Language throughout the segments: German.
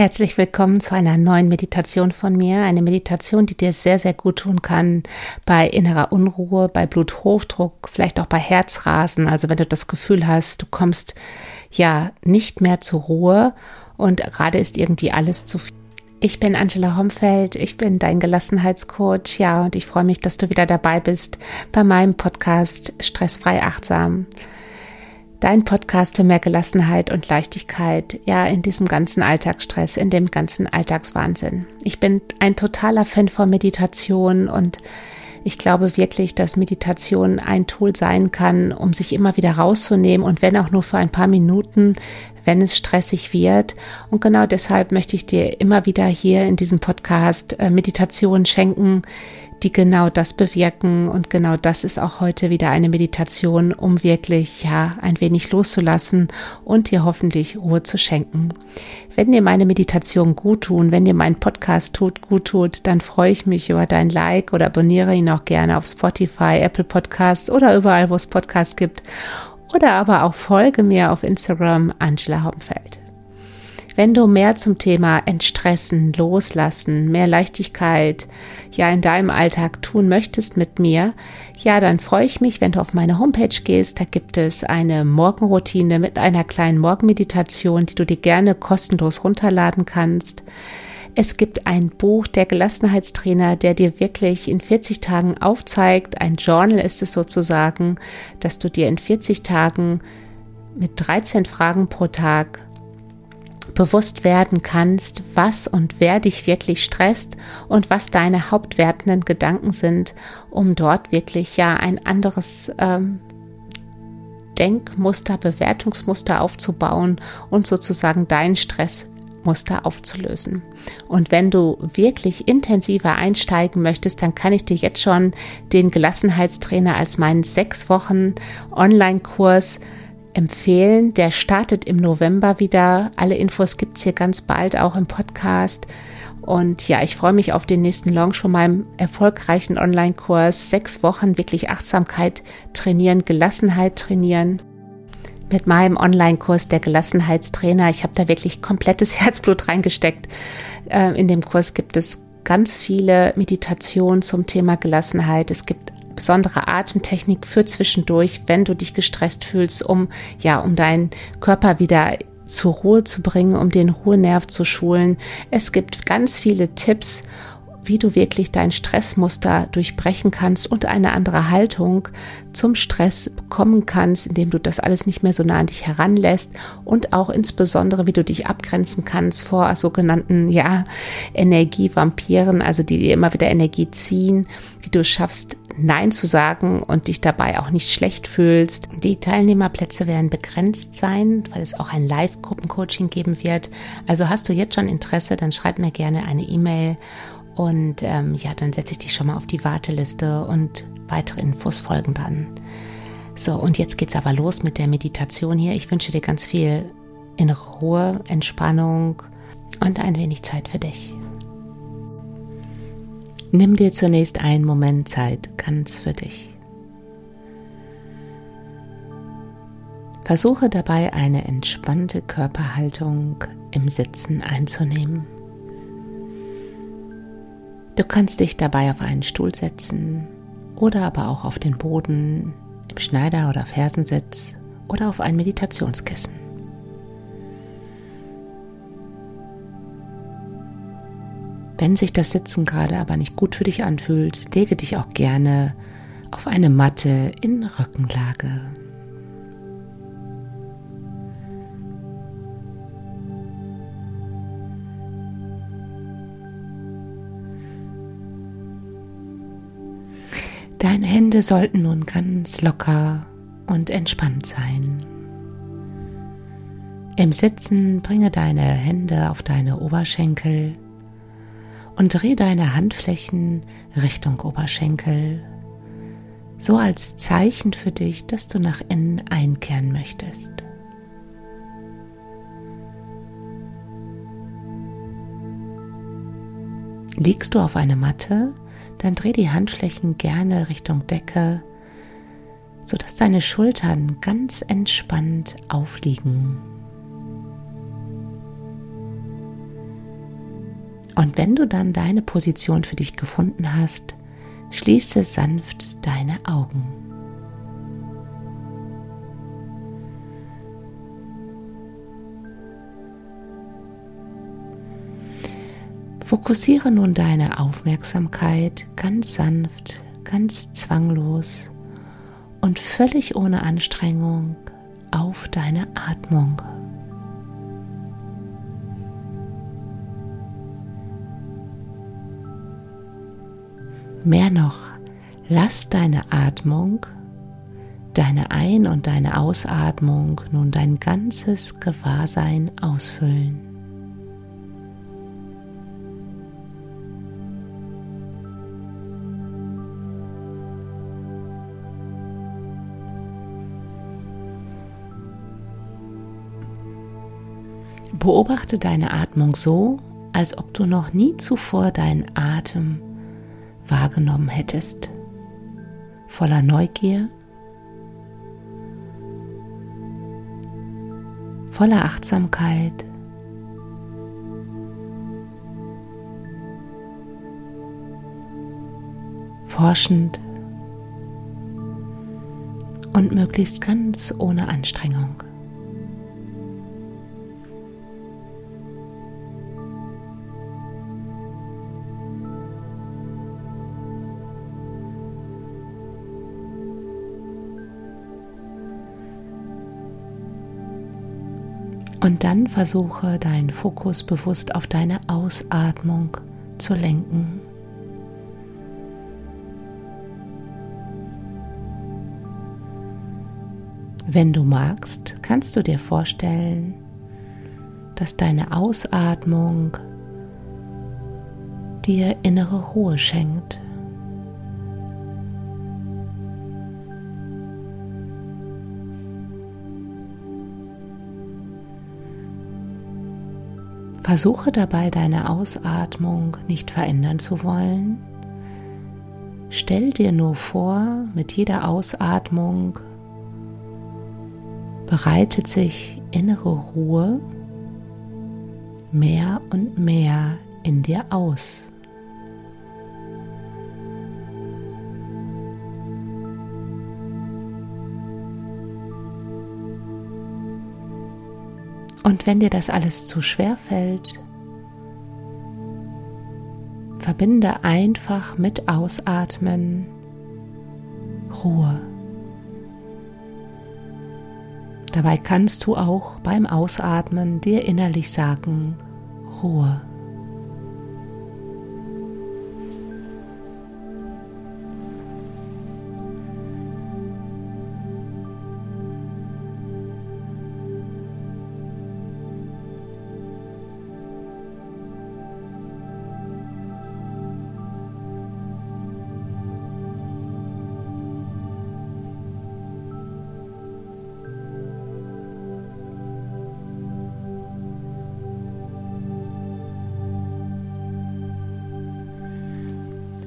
Herzlich willkommen zu einer neuen Meditation von mir. Eine Meditation, die dir sehr, sehr gut tun kann bei innerer Unruhe, bei Bluthochdruck, vielleicht auch bei Herzrasen. Also wenn du das Gefühl hast, du kommst ja nicht mehr zur Ruhe und gerade ist irgendwie alles zu viel. Ich bin Angela Homfeld, ich bin dein Gelassenheitscoach, ja, und ich freue mich, dass du wieder dabei bist bei meinem Podcast Stressfrei Achtsam dein Podcast für mehr Gelassenheit und Leichtigkeit, ja, in diesem ganzen Alltagsstress, in dem ganzen Alltagswahnsinn. Ich bin ein totaler Fan von Meditation und ich glaube wirklich, dass Meditation ein Tool sein kann, um sich immer wieder rauszunehmen und wenn auch nur für ein paar Minuten, wenn es stressig wird. Und genau deshalb möchte ich dir immer wieder hier in diesem Podcast äh, Meditation schenken, die genau das bewirken. Und genau das ist auch heute wieder eine Meditation, um wirklich, ja, ein wenig loszulassen und dir hoffentlich Ruhe zu schenken. Wenn dir meine Meditation gut tun, wenn dir mein Podcast tut, gut tut, dann freue ich mich über dein Like oder abonniere ihn auch gerne auf Spotify, Apple Podcasts oder überall, wo es Podcasts gibt. Oder aber auch folge mir auf Instagram Angela Homfeld. Wenn du mehr zum Thema Entstressen, Loslassen, mehr Leichtigkeit ja in deinem Alltag tun möchtest mit mir, ja, dann freue ich mich, wenn du auf meine Homepage gehst. Da gibt es eine Morgenroutine mit einer kleinen Morgenmeditation, die du dir gerne kostenlos runterladen kannst. Es gibt ein Buch, der Gelassenheitstrainer, der dir wirklich in 40 Tagen aufzeigt, ein Journal ist es sozusagen, dass du dir in 40 Tagen mit 13 Fragen pro Tag bewusst werden kannst, was und wer dich wirklich stresst und was deine hauptwertenden Gedanken sind, um dort wirklich ja ein anderes ähm, Denkmuster, Bewertungsmuster aufzubauen und sozusagen deinen Stressmuster aufzulösen. Und wenn du wirklich intensiver einsteigen möchtest, dann kann ich dir jetzt schon den Gelassenheitstrainer als meinen sechs Wochen Online-Kurs empfehlen. Der startet im November wieder. Alle Infos gibt es hier ganz bald auch im Podcast. Und ja, ich freue mich auf den nächsten Launch von meinem erfolgreichen Online-Kurs. Sechs Wochen wirklich Achtsamkeit trainieren, Gelassenheit trainieren. Mit meinem Online-Kurs der Gelassenheitstrainer. Ich habe da wirklich komplettes Herzblut reingesteckt. Äh, in dem Kurs gibt es ganz viele Meditationen zum Thema Gelassenheit. Es gibt besondere Atemtechnik für zwischendurch, wenn du dich gestresst fühlst, um ja, um deinen Körper wieder zur Ruhe zu bringen, um den Ruhenerv zu schulen. Es gibt ganz viele Tipps wie du wirklich dein Stressmuster durchbrechen kannst und eine andere Haltung zum Stress bekommen kannst, indem du das alles nicht mehr so nah an dich heranlässt und auch insbesondere, wie du dich abgrenzen kannst vor sogenannten, ja, Energievampiren, also die dir immer wieder Energie ziehen, wie du es schaffst, Nein zu sagen und dich dabei auch nicht schlecht fühlst. Die Teilnehmerplätze werden begrenzt sein, weil es auch ein Live-Gruppencoaching geben wird. Also hast du jetzt schon Interesse, dann schreib mir gerne eine E-Mail und ähm, ja, dann setze ich dich schon mal auf die Warteliste und weitere Infos folgen dann. So, und jetzt geht's aber los mit der Meditation hier. Ich wünsche dir ganz viel in Ruhe, Entspannung und ein wenig Zeit für dich. Nimm dir zunächst einen Moment Zeit ganz für dich. Versuche dabei eine entspannte Körperhaltung im Sitzen einzunehmen. Du kannst dich dabei auf einen Stuhl setzen oder aber auch auf den Boden, im Schneider- oder Fersensitz oder auf ein Meditationskissen. Wenn sich das Sitzen gerade aber nicht gut für dich anfühlt, lege dich auch gerne auf eine Matte in Rückenlage. Deine Hände sollten nun ganz locker und entspannt sein. Im Sitzen bringe deine Hände auf deine Oberschenkel und dreh deine Handflächen Richtung Oberschenkel, so als Zeichen für dich, dass du nach innen einkehren möchtest. Liegst du auf eine Matte, dann dreh die Handflächen gerne Richtung Decke, sodass deine Schultern ganz entspannt aufliegen. Und wenn du dann deine Position für dich gefunden hast, schließe sanft deine Augen. Fokussiere nun deine Aufmerksamkeit ganz sanft, ganz zwanglos und völlig ohne Anstrengung auf deine Atmung. Mehr noch, lass deine Atmung, deine Ein- und deine Ausatmung nun dein ganzes Gewahrsein ausfüllen. Beobachte deine Atmung so, als ob du noch nie zuvor deinen Atem wahrgenommen hättest. Voller Neugier, voller Achtsamkeit, forschend und möglichst ganz ohne Anstrengung. Dann versuche deinen Fokus bewusst auf deine Ausatmung zu lenken. Wenn du magst, kannst du dir vorstellen, dass deine Ausatmung dir innere Ruhe schenkt. Versuche dabei deine Ausatmung nicht verändern zu wollen. Stell dir nur vor, mit jeder Ausatmung bereitet sich innere Ruhe mehr und mehr in dir aus. Und wenn dir das alles zu schwer fällt, verbinde einfach mit Ausatmen Ruhe. Dabei kannst du auch beim Ausatmen dir innerlich sagen, Ruhe.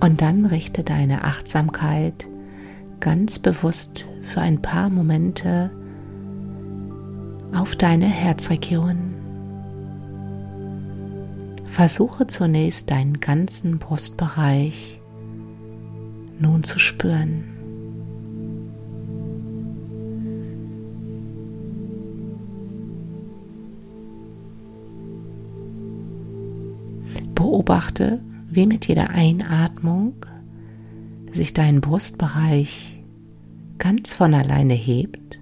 Und dann richte deine Achtsamkeit ganz bewusst für ein paar Momente auf deine Herzregion. Versuche zunächst deinen ganzen Brustbereich nun zu spüren. Beobachte, wie mit jeder Einatmung sich dein Brustbereich ganz von alleine hebt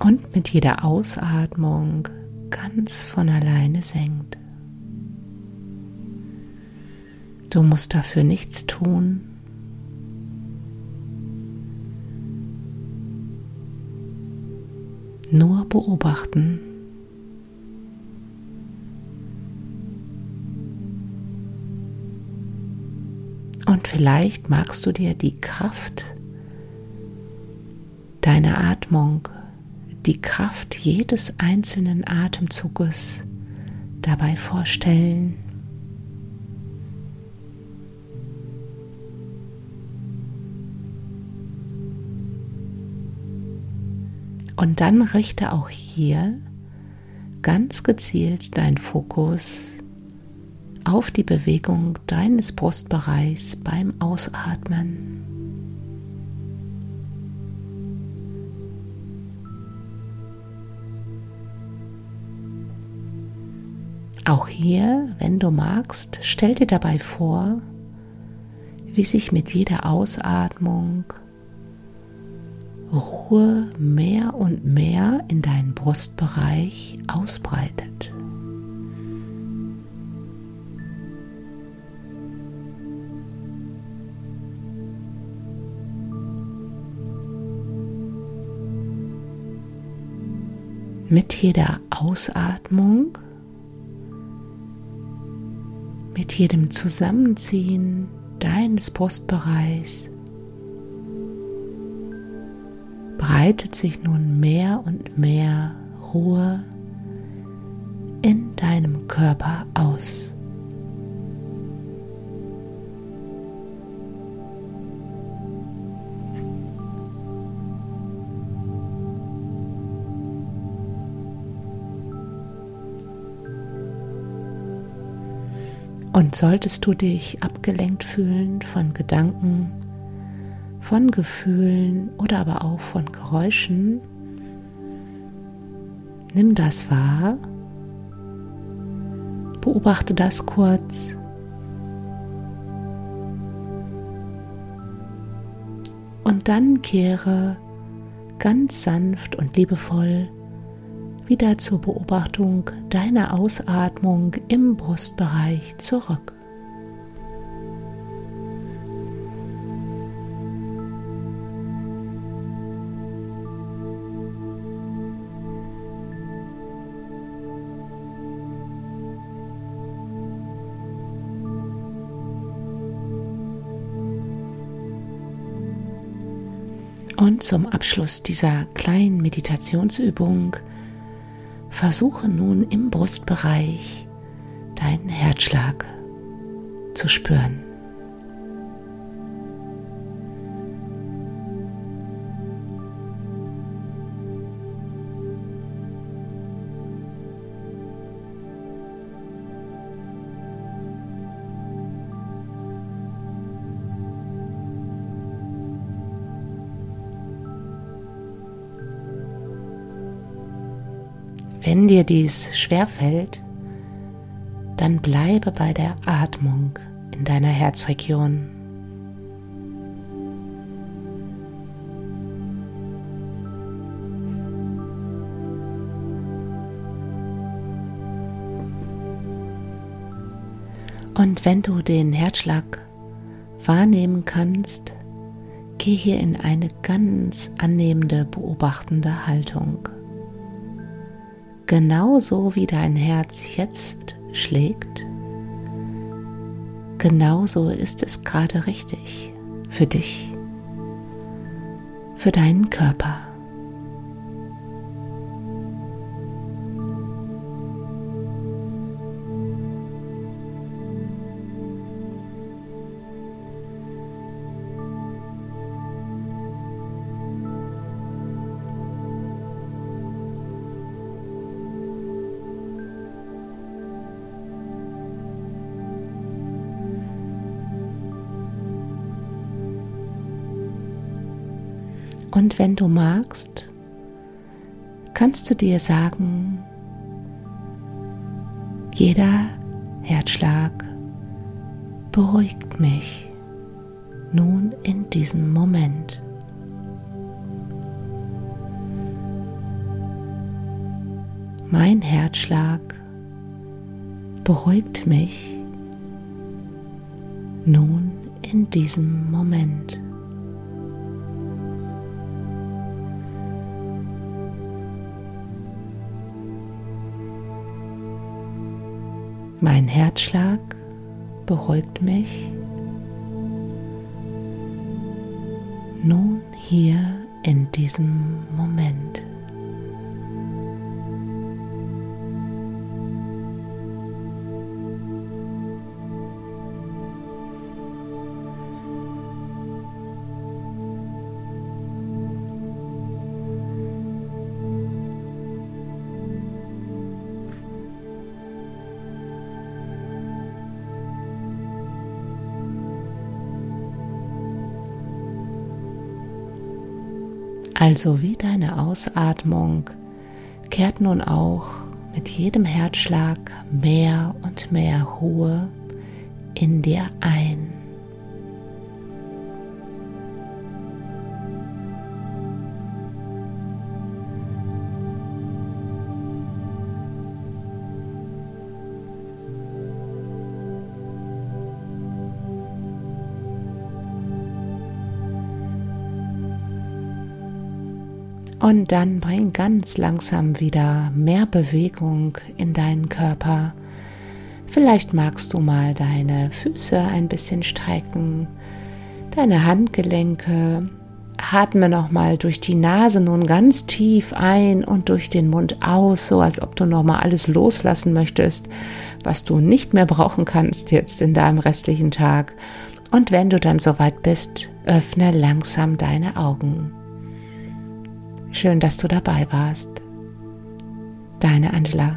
und mit jeder Ausatmung ganz von alleine senkt. Du musst dafür nichts tun. Nur beobachten. Und vielleicht magst du dir die Kraft deiner Atmung, die Kraft jedes einzelnen Atemzuges dabei vorstellen. Und dann richte auch hier ganz gezielt deinen Fokus auf die Bewegung deines Brustbereichs beim Ausatmen. Auch hier, wenn du magst, stell dir dabei vor, wie sich mit jeder Ausatmung Ruhe mehr und mehr in deinen Brustbereich ausbreitet. Mit jeder Ausatmung, mit jedem Zusammenziehen deines Brustbereichs breitet sich nun mehr und mehr Ruhe in deinem Körper aus. Und solltest du dich abgelenkt fühlen von Gedanken, von Gefühlen oder aber auch von Geräuschen, nimm das wahr, beobachte das kurz. Und dann kehre ganz sanft und liebevoll wieder zur Beobachtung deiner Ausatmung im Brustbereich zurück. Und zum Abschluss dieser kleinen Meditationsübung Versuche nun im Brustbereich deinen Herzschlag zu spüren. Wenn dir dies schwerfällt, dann bleibe bei der Atmung in deiner Herzregion. Und wenn du den Herzschlag wahrnehmen kannst, geh hier in eine ganz annehmende, beobachtende Haltung genauso wie dein Herz jetzt schlägt, genauso ist es gerade richtig für dich, für deinen Körper. Und wenn du magst, kannst du dir sagen, jeder Herzschlag beruhigt mich nun in diesem Moment. Mein Herzschlag beruhigt mich nun in diesem Moment. Mein Herzschlag beruhigt mich. Nun hier in diesem Moment. Also wie deine Ausatmung kehrt nun auch mit jedem Herzschlag mehr und mehr Ruhe in dir ein. Und dann bring ganz langsam wieder mehr Bewegung in deinen Körper. Vielleicht magst du mal deine Füße ein bisschen strecken, deine Handgelenke. Atme nochmal durch die Nase nun ganz tief ein und durch den Mund aus, so als ob du nochmal alles loslassen möchtest, was du nicht mehr brauchen kannst jetzt in deinem restlichen Tag. Und wenn du dann soweit bist, öffne langsam deine Augen. Schön, dass du dabei warst. Deine Angela.